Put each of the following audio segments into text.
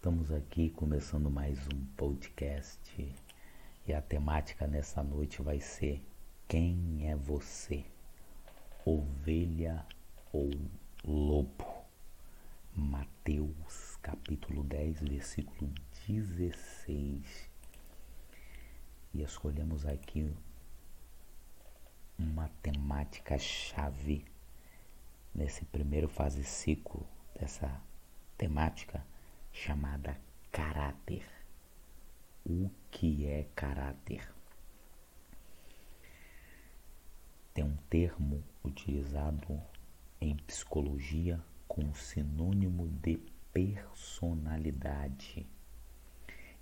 Estamos aqui começando mais um podcast e a temática nessa noite vai ser Quem é você? Ovelha ou lobo? Mateus capítulo 10, versículo 16. E escolhemos aqui uma temática chave nesse primeiro fase ciclo dessa temática chamada caráter. O que é caráter? Tem um termo utilizado em psicologia com sinônimo de personalidade.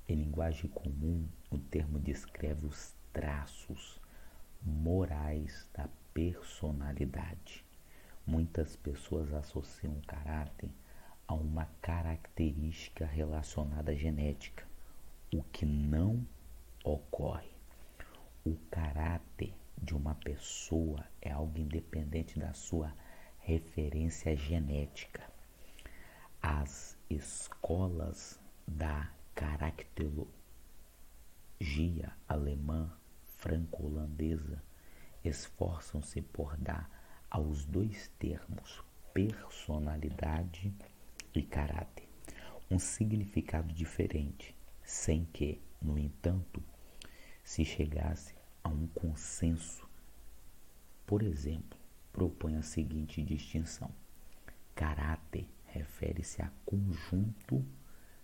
Em linguagem comum, o termo descreve os traços morais da personalidade. Muitas pessoas associam caráter a uma característica relacionada à genética, o que não ocorre. O caráter de uma pessoa é algo independente da sua referência genética. As escolas da caracterologia alemã franco-holandesa esforçam-se por dar aos dois termos personalidade e caráter um significado diferente, sem que, no entanto, se chegasse a um consenso. Por exemplo, propõe a seguinte distinção: caráter refere-se a conjunto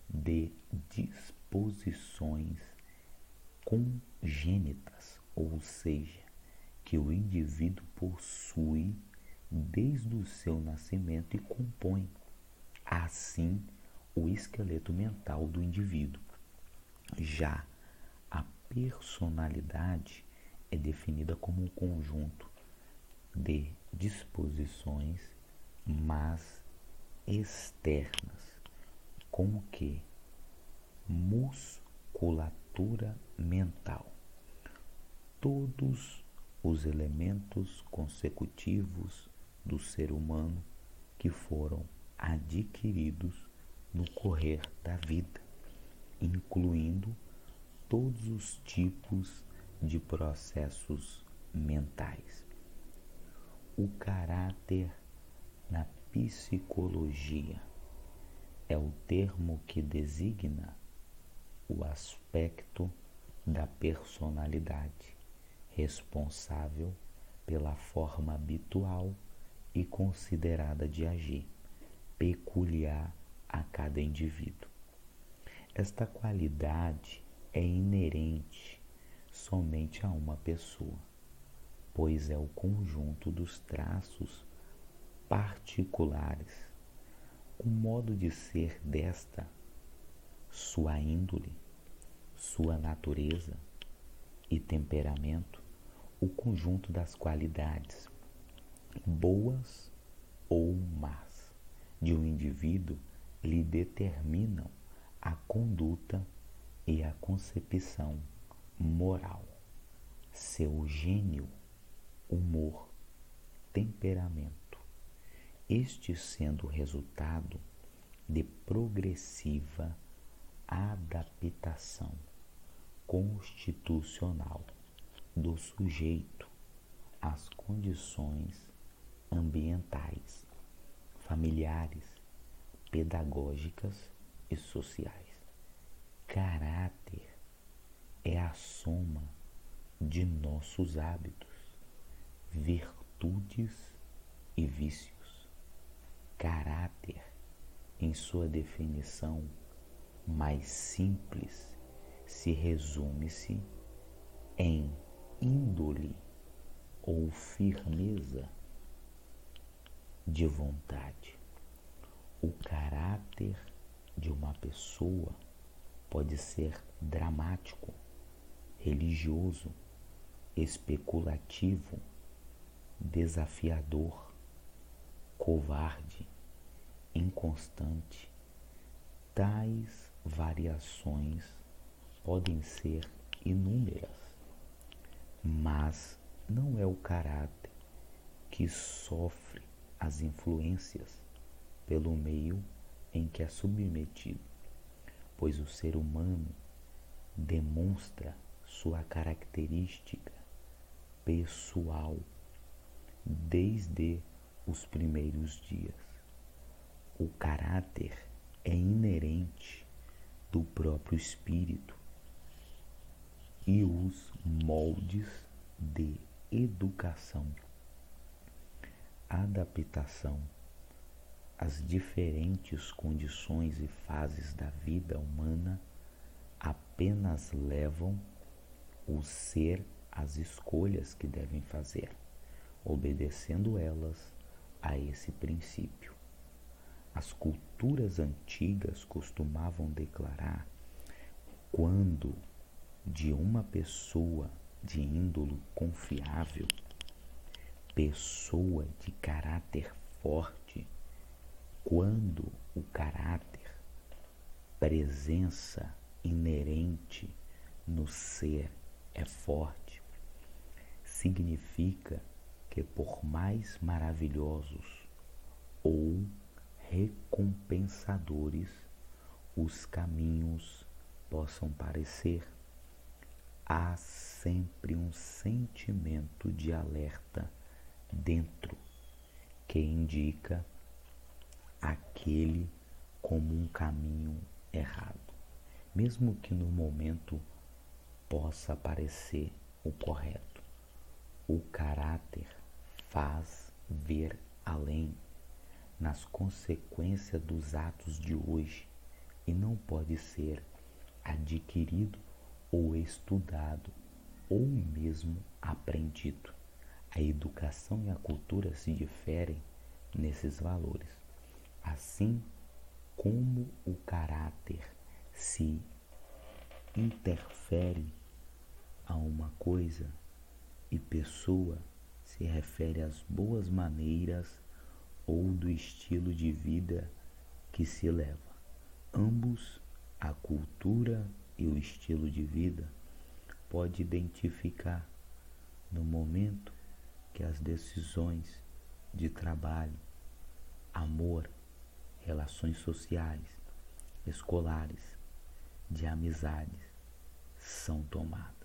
de disposições congênitas, ou seja, que o indivíduo possui desde o seu nascimento e compõe assim o esqueleto mental do indivíduo. Já a personalidade é definida como um conjunto de disposições, mas externas, com que musculatura mental. Todos os elementos consecutivos do ser humano que foram adquiridos no correr da vida, incluindo todos os tipos de processos mentais. O caráter na psicologia é o termo que designa o aspecto da personalidade responsável pela forma habitual e considerada de agir peculiar a cada indivíduo. Esta qualidade é inerente somente a uma pessoa, pois é o conjunto dos traços particulares, o modo de ser desta, sua índole, sua natureza e temperamento, o conjunto das qualidades, boas ou más de um indivíduo lhe determinam a conduta e a concepção moral, seu gênio, humor, temperamento, este sendo resultado de progressiva adaptação constitucional do sujeito às condições ambientais familiares, pedagógicas e sociais. Caráter é a soma de nossos hábitos, virtudes e vícios. Caráter, em sua definição mais simples, se resume-se em índole ou firmeza de vontade. O caráter de uma pessoa pode ser dramático, religioso, especulativo, desafiador, covarde, inconstante. Tais variações podem ser inúmeras, mas não é o caráter que sofre as influências pelo meio em que é submetido. pois o ser humano demonstra sua característica pessoal desde os primeiros dias. O caráter é inerente do próprio espírito e os moldes de educação, adaptação às diferentes condições e fases da vida humana apenas levam o ser às escolhas que devem fazer, obedecendo elas a esse princípio. As culturas antigas costumavam declarar quando de uma pessoa de índole confiável, pessoa de caráter forte, quando o caráter, presença inerente no ser é forte, significa que por mais maravilhosos ou recompensadores os caminhos possam parecer, há sempre um sentimento de alerta dentro que indica aquele como um caminho errado, mesmo que no momento possa parecer o correto. O caráter faz ver além nas consequências dos atos de hoje e não pode ser adquirido ou estudado ou mesmo aprendido. A educação e a cultura se diferem nesses valores, assim como o caráter se interfere a uma coisa e pessoa se refere às boas maneiras ou do estilo de vida que se leva. Ambos, a cultura e o estilo de vida, pode identificar no momento que as decisões de trabalho, amor, relações sociais, escolares, de amizades são tomadas.